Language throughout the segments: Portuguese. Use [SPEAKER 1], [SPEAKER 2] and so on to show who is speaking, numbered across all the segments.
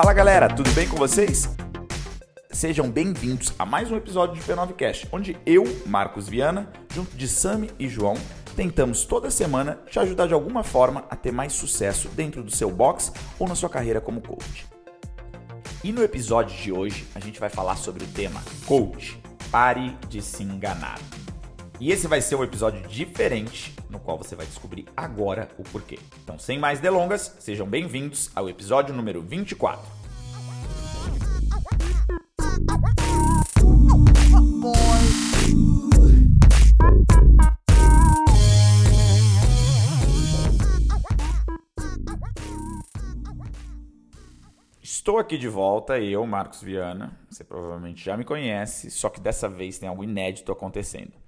[SPEAKER 1] Fala galera, tudo bem com vocês? Sejam bem-vindos a mais um episódio de P9Cast, onde eu, Marcos Viana, junto de Sami e João, tentamos toda semana te ajudar de alguma forma a ter mais sucesso dentro do seu box ou na sua carreira como coach. E no episódio de hoje a gente vai falar sobre o tema Coach, pare de se enganar. E esse vai ser um episódio diferente, no qual você vai descobrir agora o porquê. Então, sem mais delongas, sejam bem-vindos ao episódio número 24. Estou aqui de volta, eu, Marcos Viana. Você provavelmente já me conhece, só que dessa vez tem algo inédito acontecendo.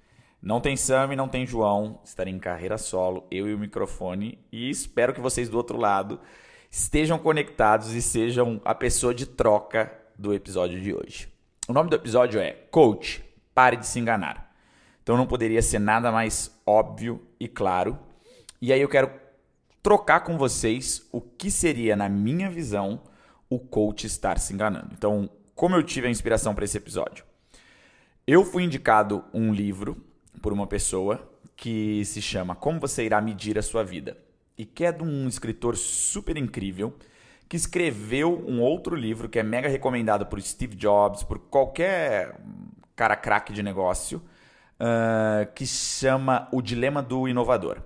[SPEAKER 1] Não tem Sami, não tem João, estarei em carreira solo, eu e o microfone, e espero que vocês do outro lado estejam conectados e sejam a pessoa de troca do episódio de hoje. O nome do episódio é Coach, pare de se enganar. Então não poderia ser nada mais óbvio e claro. E aí eu quero trocar com vocês o que seria, na minha visão, o coach estar se enganando. Então, como eu tive a inspiração para esse episódio? Eu fui indicado um livro por uma pessoa que se chama Como Você Irá Medir a Sua Vida e que é de um escritor super incrível que escreveu um outro livro que é mega recomendado por Steve Jobs, por qualquer cara craque de negócio, uh, que chama O Dilema do Inovador.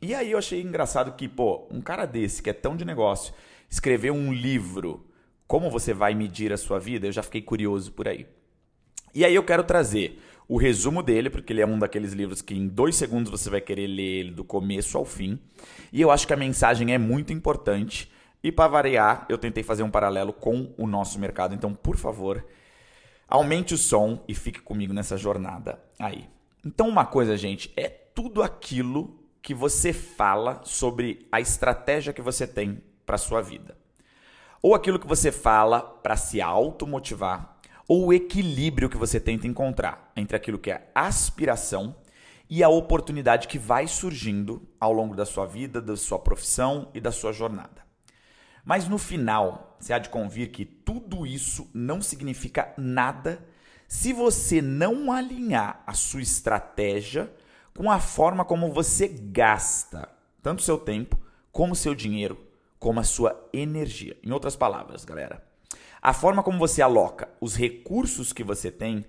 [SPEAKER 1] E aí eu achei engraçado que, pô, um cara desse que é tão de negócio, escreveu um livro, Como Você Vai Medir a Sua Vida, eu já fiquei curioso por aí. E aí eu quero trazer o resumo dele, porque ele é um daqueles livros que em dois segundos você vai querer ler ele do começo ao fim. E eu acho que a mensagem é muito importante. E para variar, eu tentei fazer um paralelo com o nosso mercado. Então, por favor, aumente o som e fique comigo nessa jornada aí. Então, uma coisa, gente, é tudo aquilo que você fala sobre a estratégia que você tem para sua vida. Ou aquilo que você fala para se automotivar ou o equilíbrio que você tenta encontrar entre aquilo que é aspiração e a oportunidade que vai surgindo ao longo da sua vida, da sua profissão e da sua jornada. Mas no final, você há de convir que tudo isso não significa nada se você não alinhar a sua estratégia com a forma como você gasta tanto seu tempo, como seu dinheiro, como a sua energia. Em outras palavras, galera, a forma como você aloca os recursos que você tem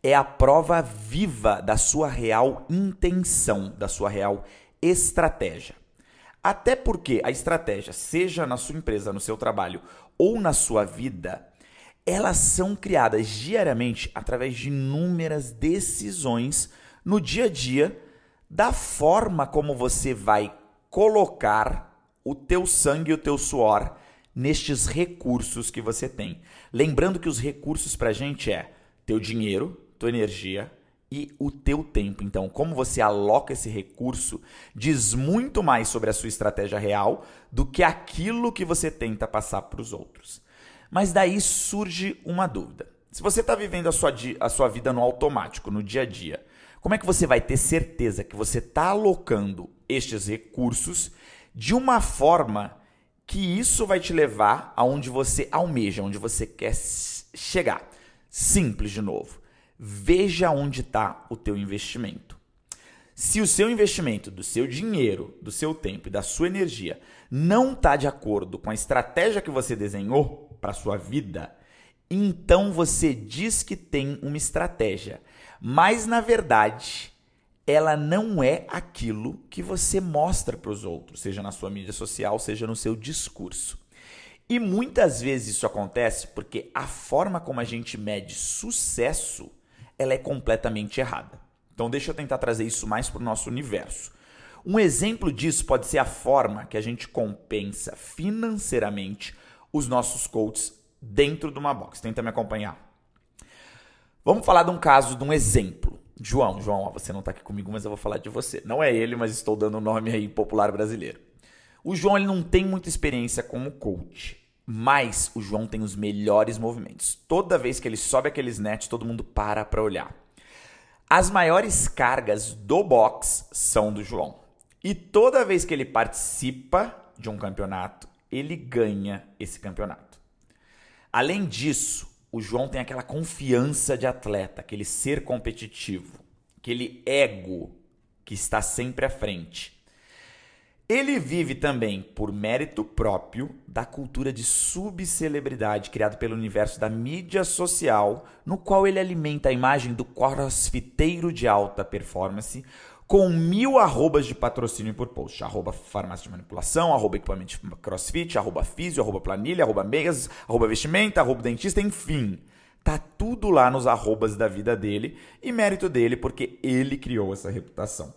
[SPEAKER 1] é a prova viva da sua real intenção, da sua real estratégia. Até porque a estratégia, seja na sua empresa, no seu trabalho ou na sua vida, elas são criadas diariamente através de inúmeras decisões no dia a dia da forma como você vai colocar o teu sangue e o teu suor nestes recursos que você tem. Lembrando que os recursos para a gente é teu dinheiro, tua energia e o teu tempo. Então, como você aloca esse recurso diz muito mais sobre a sua estratégia real do que aquilo que você tenta passar para os outros. Mas daí surge uma dúvida. Se você está vivendo a sua, a sua vida no automático, no dia a dia, como é que você vai ter certeza que você está alocando estes recursos de uma forma que isso vai te levar aonde você almeja, onde você quer chegar. Simples de novo. Veja onde está o teu investimento. Se o seu investimento do seu dinheiro, do seu tempo e da sua energia não está de acordo com a estratégia que você desenhou para sua vida, então você diz que tem uma estratégia, mas na verdade ela não é aquilo que você mostra para os outros, seja na sua mídia social, seja no seu discurso. E muitas vezes isso acontece porque a forma como a gente mede sucesso, ela é completamente errada. Então deixa eu tentar trazer isso mais para o nosso universo. Um exemplo disso pode ser a forma que a gente compensa financeiramente os nossos coaches dentro de uma box. Tenta me acompanhar. Vamos falar de um caso, de um exemplo. João, João, você não está aqui comigo, mas eu vou falar de você. Não é ele, mas estou dando o um nome aí popular brasileiro. O João ele não tem muita experiência como coach, mas o João tem os melhores movimentos. Toda vez que ele sobe aqueles nets, todo mundo para para olhar. As maiores cargas do box são do João. E toda vez que ele participa de um campeonato, ele ganha esse campeonato. Além disso, o João tem aquela confiança de atleta, aquele ser competitivo, aquele ego que está sempre à frente. Ele vive também, por mérito próprio, da cultura de subcelebridade criada pelo universo da mídia social, no qual ele alimenta a imagem do crossfiteiro de alta performance com mil arrobas de patrocínio por post. Arroba farmácia de manipulação, arroba equipamento de crossfit, arroba físio, arroba planilha, arroba meias, arroba vestimenta, arroba dentista, enfim. Tá tudo lá nos arrobas da vida dele e mérito dele porque ele criou essa reputação.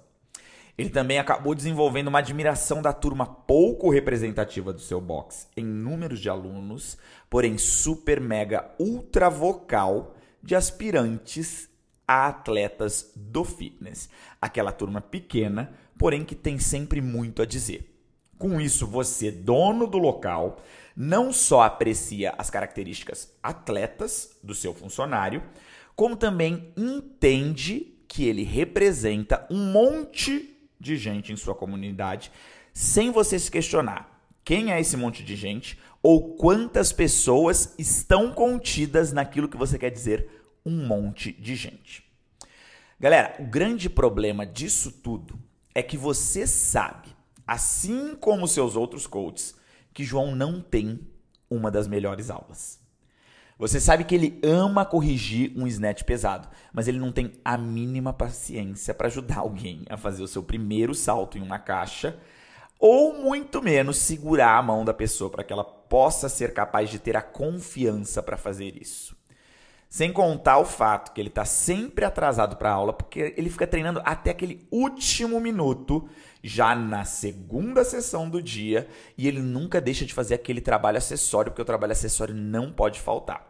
[SPEAKER 1] Ele também acabou desenvolvendo uma admiração da turma pouco representativa do seu box, em números de alunos, porém super mega ultra vocal de aspirantes a atletas do fitness. Aquela turma pequena, porém que tem sempre muito a dizer. Com isso, você, dono do local, não só aprecia as características atletas do seu funcionário, como também entende que ele representa um monte de gente em sua comunidade, sem você se questionar quem é esse monte de gente ou quantas pessoas estão contidas naquilo que você quer dizer um monte de gente. Galera, o grande problema disso tudo é que você sabe, assim como seus outros coaches, que João não tem uma das melhores aulas. Você sabe que ele ama corrigir um snatch pesado, mas ele não tem a mínima paciência para ajudar alguém a fazer o seu primeiro salto em uma caixa, ou muito menos segurar a mão da pessoa para que ela possa ser capaz de ter a confiança para fazer isso. Sem contar o fato que ele está sempre atrasado para a aula, porque ele fica treinando até aquele último minuto, já na segunda sessão do dia, e ele nunca deixa de fazer aquele trabalho acessório, porque o trabalho acessório não pode faltar.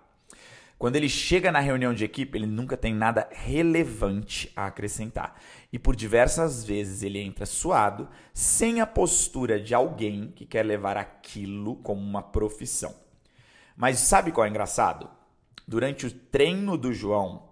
[SPEAKER 1] Quando ele chega na reunião de equipe, ele nunca tem nada relevante a acrescentar. E por diversas vezes ele entra suado, sem a postura de alguém que quer levar aquilo como uma profissão. Mas sabe qual é engraçado? Durante o treino do João,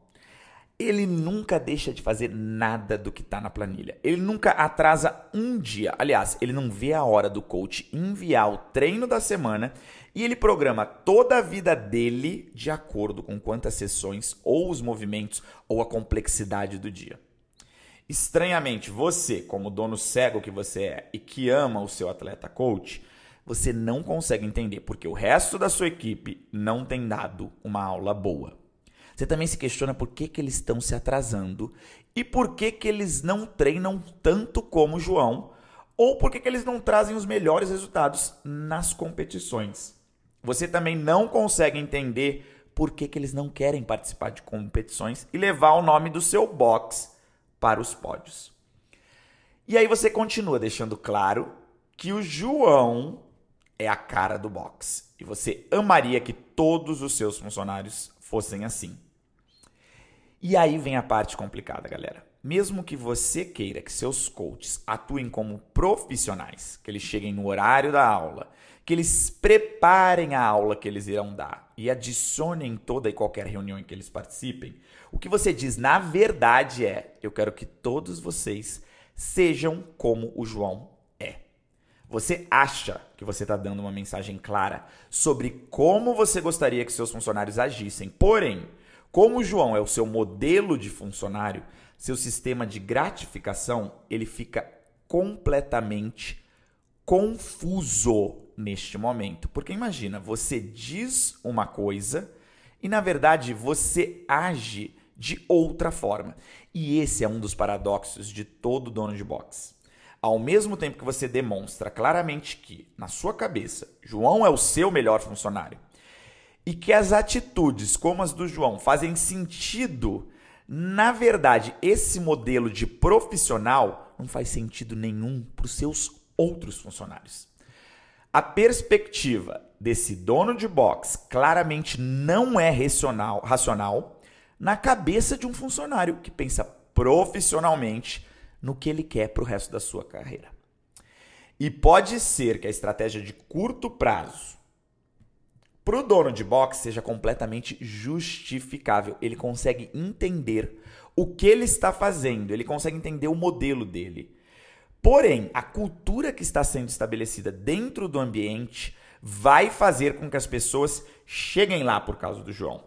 [SPEAKER 1] ele nunca deixa de fazer nada do que está na planilha. Ele nunca atrasa um dia. Aliás, ele não vê a hora do coach enviar o treino da semana e ele programa toda a vida dele de acordo com quantas sessões ou os movimentos ou a complexidade do dia. Estranhamente, você, como dono cego que você é e que ama o seu atleta coach, você não consegue entender porque o resto da sua equipe não tem dado uma aula boa. Você também se questiona por que, que eles estão se atrasando e por que, que eles não treinam tanto como o João ou por que, que eles não trazem os melhores resultados nas competições. Você também não consegue entender por que, que eles não querem participar de competições e levar o nome do seu box para os pódios. E aí você continua deixando claro que o João é a cara do box. E você amaria que todos os seus funcionários fossem assim. E aí vem a parte complicada, galera. Mesmo que você queira que seus coaches atuem como profissionais, que eles cheguem no horário da aula, que eles preparem a aula que eles irão dar e adicionem toda e qualquer reunião em que eles participem, o que você diz na verdade é: eu quero que todos vocês sejam como o João você acha que você está dando uma mensagem clara sobre como você gostaria que seus funcionários agissem. Porém, como o João é o seu modelo de funcionário, seu sistema de gratificação ele fica completamente confuso neste momento. Porque imagina, você diz uma coisa e na verdade você age de outra forma. E esse é um dos paradoxos de todo dono de boxe. Ao mesmo tempo que você demonstra claramente que, na sua cabeça, João é o seu melhor funcionário e que as atitudes como as do João fazem sentido, na verdade, esse modelo de profissional não faz sentido nenhum para os seus outros funcionários. A perspectiva desse dono de box claramente não é racional, racional na cabeça de um funcionário que pensa profissionalmente no que ele quer para o resto da sua carreira. E pode ser que a estratégia de curto prazo para o dono de boxe seja completamente justificável. Ele consegue entender o que ele está fazendo, ele consegue entender o modelo dele. Porém, a cultura que está sendo estabelecida dentro do ambiente vai fazer com que as pessoas cheguem lá por causa do João,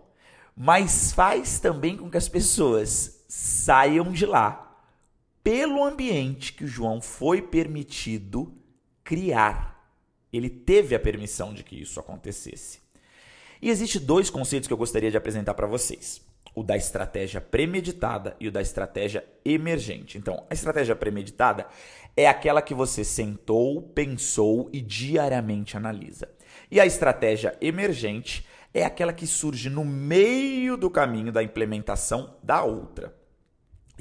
[SPEAKER 1] mas faz também com que as pessoas saiam de lá pelo ambiente que o João foi permitido criar. Ele teve a permissão de que isso acontecesse. E existe dois conceitos que eu gostaria de apresentar para vocês o da estratégia premeditada e o da estratégia emergente. Então, a estratégia premeditada é aquela que você sentou, pensou e diariamente analisa. E a estratégia emergente é aquela que surge no meio do caminho da implementação da outra.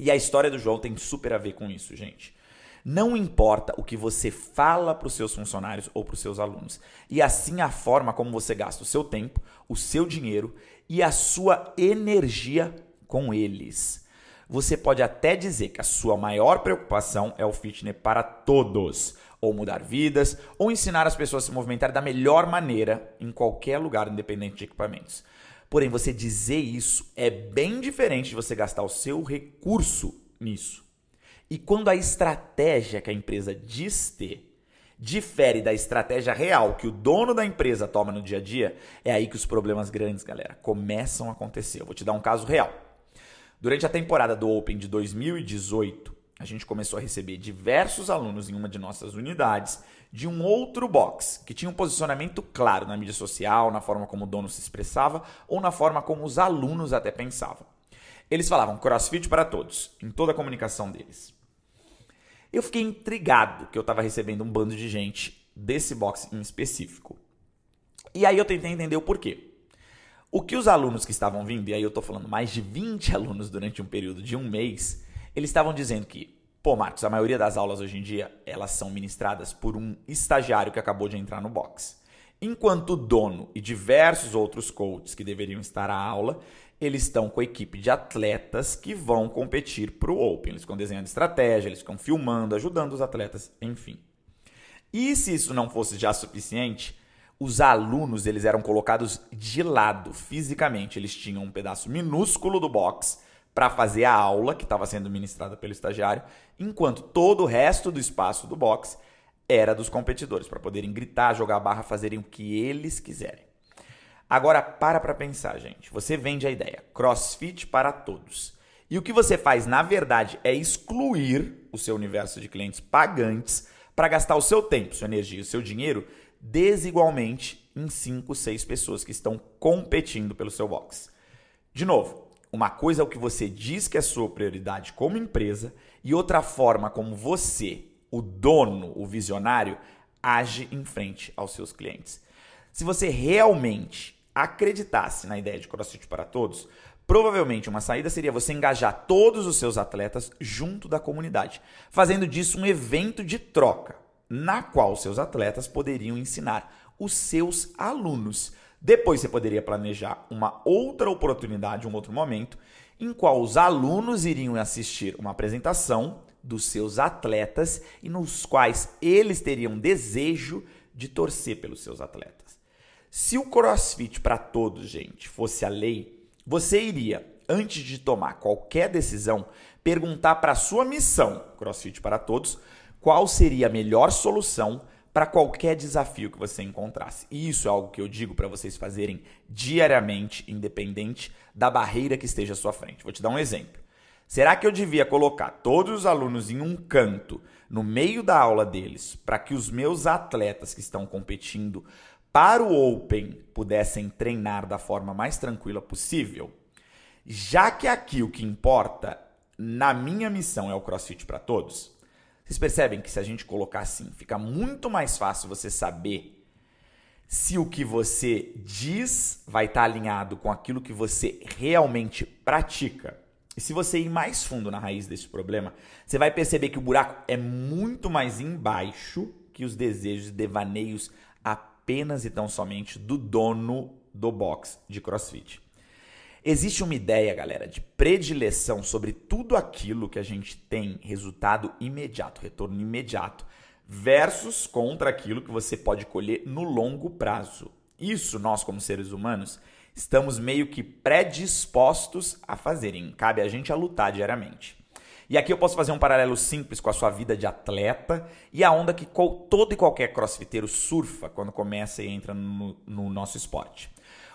[SPEAKER 1] E a história do João tem super a ver com isso, gente. Não importa o que você fala para os seus funcionários ou para os seus alunos, e assim a forma como você gasta o seu tempo, o seu dinheiro e a sua energia com eles. Você pode até dizer que a sua maior preocupação é o fitness para todos, ou mudar vidas, ou ensinar as pessoas a se movimentar da melhor maneira em qualquer lugar, independente de equipamentos. Porém, você dizer isso é bem diferente de você gastar o seu recurso nisso. E quando a estratégia que a empresa diz ter difere da estratégia real que o dono da empresa toma no dia a dia, é aí que os problemas grandes, galera, começam a acontecer. Eu vou te dar um caso real. Durante a temporada do Open de 2018, a gente começou a receber diversos alunos em uma de nossas unidades de um outro box, que tinha um posicionamento claro na mídia social, na forma como o dono se expressava ou na forma como os alunos até pensavam. Eles falavam CrossFit para todos, em toda a comunicação deles. Eu fiquei intrigado que eu estava recebendo um bando de gente desse box em específico. E aí eu tentei entender o porquê. O que os alunos que estavam vindo, e aí eu estou falando mais de 20 alunos durante um período de um mês, eles estavam dizendo que, pô, Marcos, a maioria das aulas hoje em dia, elas são ministradas por um estagiário que acabou de entrar no box. Enquanto o dono e diversos outros coaches que deveriam estar à aula, eles estão com a equipe de atletas que vão competir para o Open. Eles ficam desenhando estratégia, eles ficam filmando, ajudando os atletas, enfim. E se isso não fosse já suficiente, os alunos eles eram colocados de lado fisicamente. Eles tinham um pedaço minúsculo do box para fazer a aula que estava sendo ministrada pelo estagiário, enquanto todo o resto do espaço do box era dos competidores, para poderem gritar, jogar barra, fazerem o que eles quiserem. Agora para para pensar, gente. Você vende a ideia CrossFit para todos. E o que você faz, na verdade, é excluir o seu universo de clientes pagantes para gastar o seu tempo, sua energia, o seu dinheiro desigualmente em 5, 6 pessoas que estão competindo pelo seu box. De novo, uma coisa é o que você diz que é sua prioridade como empresa e outra forma como você, o dono, o visionário, age em frente aos seus clientes. Se você realmente acreditasse na ideia de CrossFit para todos, provavelmente uma saída seria você engajar todos os seus atletas junto da comunidade, fazendo disso um evento de troca, na qual seus atletas poderiam ensinar os seus alunos. Depois você poderia planejar uma outra oportunidade, um outro momento, em qual os alunos iriam assistir uma apresentação dos seus atletas e nos quais eles teriam desejo de torcer pelos seus atletas. Se o CrossFit para todos, gente, fosse a lei, você iria, antes de tomar qualquer decisão, perguntar para a sua missão, CrossFit para todos, qual seria a melhor solução para qualquer desafio que você encontrasse. E isso é algo que eu digo para vocês fazerem diariamente, independente da barreira que esteja à sua frente. Vou te dar um exemplo. Será que eu devia colocar todos os alunos em um canto, no meio da aula deles, para que os meus atletas que estão competindo para o Open pudessem treinar da forma mais tranquila possível, já que aqui o que importa na minha missão é o CrossFit para todos, vocês percebem que se a gente colocar assim, fica muito mais fácil você saber se o que você diz vai estar alinhado com aquilo que você realmente pratica. E se você ir mais fundo na raiz desse problema, você vai perceber que o buraco é muito mais embaixo que os desejos e devaneios apenas e tão somente do dono do box de CrossFit. Existe uma ideia, galera, de predileção sobre tudo aquilo que a gente tem resultado imediato, retorno imediato, versus contra aquilo que você pode colher no longo prazo. Isso nós, como seres humanos, estamos meio que predispostos a fazerem. Cabe a gente a lutar diariamente. E aqui eu posso fazer um paralelo simples com a sua vida de atleta e a onda que todo e qualquer crossfiteiro surfa quando começa e entra no, no nosso esporte.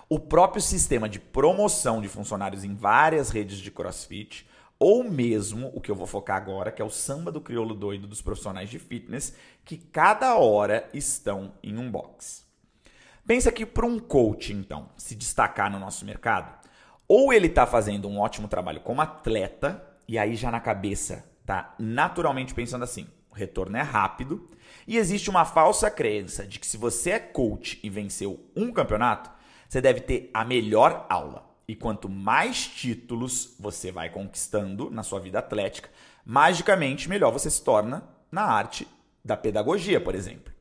[SPEAKER 1] O próprio sistema de promoção de funcionários em várias redes de crossfit, ou mesmo o que eu vou focar agora, que é o samba do crioulo doido dos profissionais de fitness, que cada hora estão em um box. Pensa que para um coach, então, se destacar no nosso mercado, ou ele está fazendo um ótimo trabalho como atleta, e aí já na cabeça tá naturalmente pensando assim: o retorno é rápido, e existe uma falsa crença de que se você é coach e venceu um campeonato, você deve ter a melhor aula. E quanto mais títulos você vai conquistando na sua vida atlética, magicamente melhor você se torna na arte da pedagogia, por exemplo.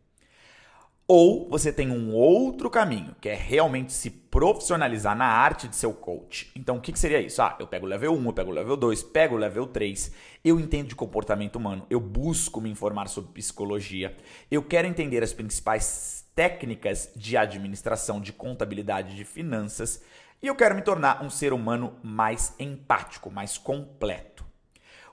[SPEAKER 1] Ou você tem um outro caminho, que é realmente se profissionalizar na arte de ser o coach. Então, o que, que seria isso? Ah, eu pego o level 1, eu pego o level 2, pego o level 3, eu entendo de comportamento humano, eu busco me informar sobre psicologia, eu quero entender as principais técnicas de administração, de contabilidade, de finanças, e eu quero me tornar um ser humano mais empático, mais completo.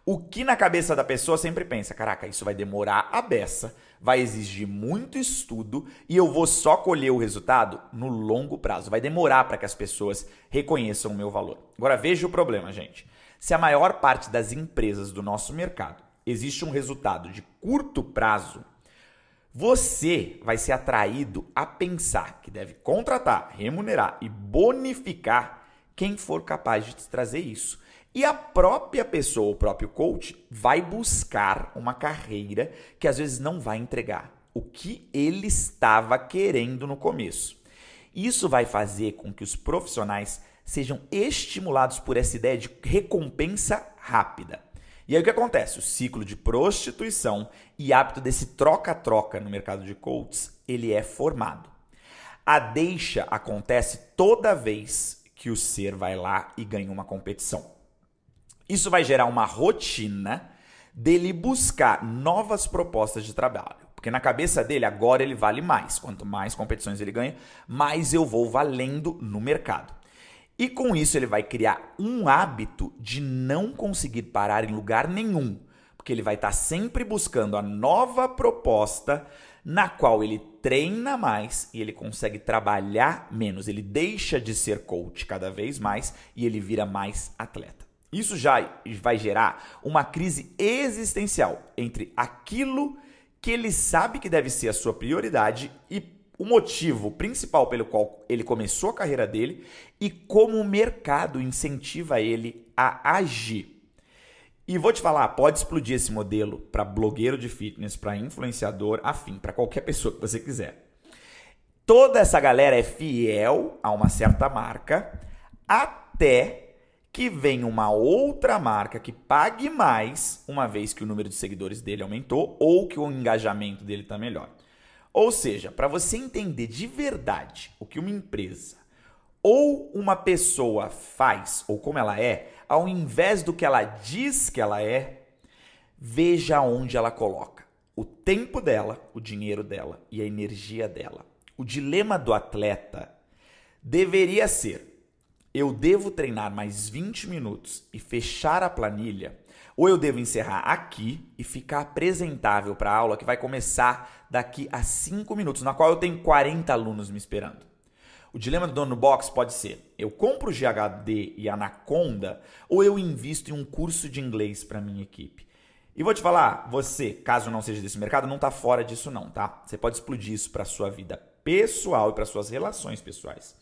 [SPEAKER 1] O que na cabeça da pessoa sempre pensa, caraca, isso vai demorar a beça, vai exigir muito estudo e eu vou só colher o resultado no longo prazo. Vai demorar para que as pessoas reconheçam o meu valor. Agora veja o problema, gente. Se a maior parte das empresas do nosso mercado existe um resultado de curto prazo, você vai ser atraído a pensar que deve contratar, remunerar e bonificar quem for capaz de te trazer isso. E a própria pessoa, o próprio coach, vai buscar uma carreira que às vezes não vai entregar o que ele estava querendo no começo. Isso vai fazer com que os profissionais sejam estimulados por essa ideia de recompensa rápida. E aí o que acontece? O ciclo de prostituição e hábito desse troca-troca no mercado de coaches, ele é formado. A deixa acontece toda vez que o ser vai lá e ganha uma competição. Isso vai gerar uma rotina dele buscar novas propostas de trabalho. Porque na cabeça dele, agora ele vale mais. Quanto mais competições ele ganha, mais eu vou valendo no mercado. E com isso, ele vai criar um hábito de não conseguir parar em lugar nenhum. Porque ele vai estar sempre buscando a nova proposta na qual ele treina mais e ele consegue trabalhar menos. Ele deixa de ser coach cada vez mais e ele vira mais atleta. Isso já vai gerar uma crise existencial entre aquilo que ele sabe que deve ser a sua prioridade e o motivo principal pelo qual ele começou a carreira dele e como o mercado incentiva ele a agir. E vou te falar, pode explodir esse modelo para blogueiro de fitness, para influenciador, afim, para qualquer pessoa que você quiser. Toda essa galera é fiel a uma certa marca até que venha uma outra marca que pague mais, uma vez que o número de seguidores dele aumentou ou que o engajamento dele está melhor. Ou seja, para você entender de verdade o que uma empresa ou uma pessoa faz ou como ela é, ao invés do que ela diz que ela é, veja onde ela coloca o tempo dela, o dinheiro dela e a energia dela. O dilema do atleta deveria ser eu devo treinar mais 20 minutos e fechar a planilha, ou eu devo encerrar aqui e ficar apresentável para a aula que vai começar daqui a 5 minutos, na qual eu tenho 40 alunos me esperando. O dilema do dono box pode ser: eu compro o GHD e Anaconda ou eu invisto em um curso de inglês para minha equipe. E vou te falar, você, caso não seja desse mercado, não está fora disso não, tá? Você pode explodir isso para sua vida pessoal e para suas relações pessoais.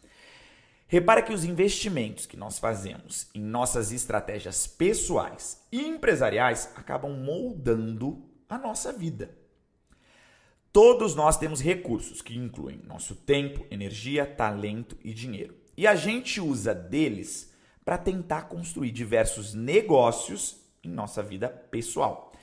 [SPEAKER 1] Repara que os investimentos que nós fazemos em nossas estratégias pessoais e empresariais acabam moldando a nossa vida. Todos nós temos recursos que incluem nosso tempo, energia, talento e dinheiro. E a gente usa deles para tentar construir diversos negócios em nossa vida pessoal.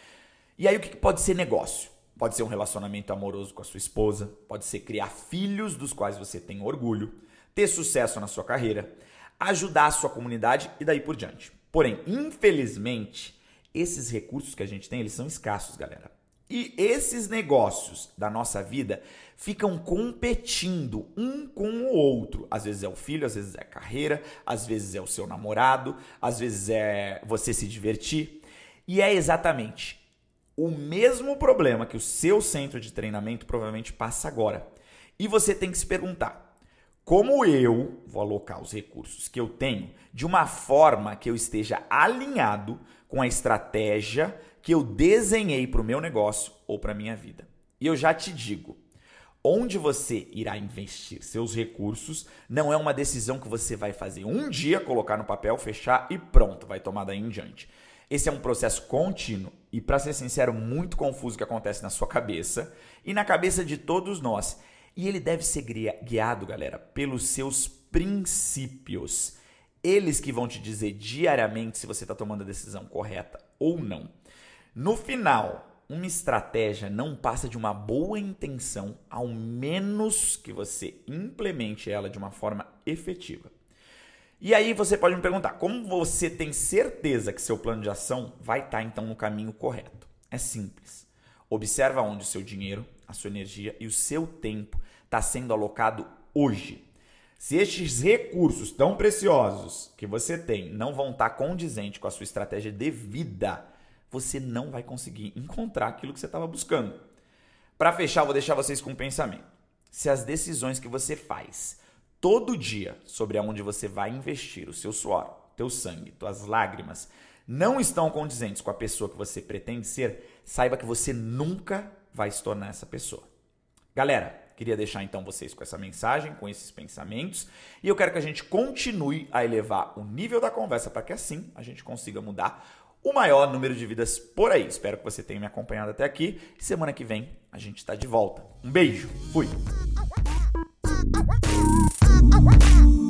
[SPEAKER 1] E aí o que pode ser negócio? Pode ser um relacionamento amoroso com a sua esposa, pode ser criar filhos dos quais você tem orgulho, ter sucesso na sua carreira, ajudar a sua comunidade e daí por diante. Porém, infelizmente, esses recursos que a gente tem, eles são escassos, galera. E esses negócios da nossa vida ficam competindo um com o outro. Às vezes é o filho, às vezes é a carreira, às vezes é o seu namorado, às vezes é você se divertir. E é exatamente o mesmo problema que o seu centro de treinamento provavelmente passa agora. E você tem que se perguntar: como eu vou alocar os recursos que eu tenho de uma forma que eu esteja alinhado com a estratégia que eu desenhei para o meu negócio ou para a minha vida? E eu já te digo, onde você irá investir seus recursos não é uma decisão que você vai fazer um dia, colocar no papel, fechar e pronto, vai tomar daí em diante. Esse é um processo contínuo e, para ser sincero, muito confuso que acontece na sua cabeça e na cabeça de todos nós. E ele deve ser guiado, galera, pelos seus princípios. Eles que vão te dizer diariamente se você está tomando a decisão correta ou não. No final, uma estratégia não passa de uma boa intenção, ao menos que você implemente ela de uma forma efetiva. E aí você pode me perguntar, como você tem certeza que seu plano de ação vai estar tá, então no caminho correto? É simples. Observa onde o seu dinheiro, a sua energia e o seu tempo está sendo alocado hoje. Se estes recursos tão preciosos que você tem não vão estar tá condizentes com a sua estratégia de vida, você não vai conseguir encontrar aquilo que você estava buscando. Para fechar, vou deixar vocês com um pensamento. Se as decisões que você faz todo dia sobre aonde você vai investir o seu suor, teu sangue, tuas lágrimas, não estão condizentes com a pessoa que você pretende ser, saiba que você nunca vai se tornar essa pessoa. Galera, queria deixar então vocês com essa mensagem, com esses pensamentos, e eu quero que a gente continue a elevar o nível da conversa para que assim a gente consiga mudar o maior número de vidas por aí. Espero que você tenha me acompanhado até aqui. Semana que vem a gente está de volta. Um beijo, fui!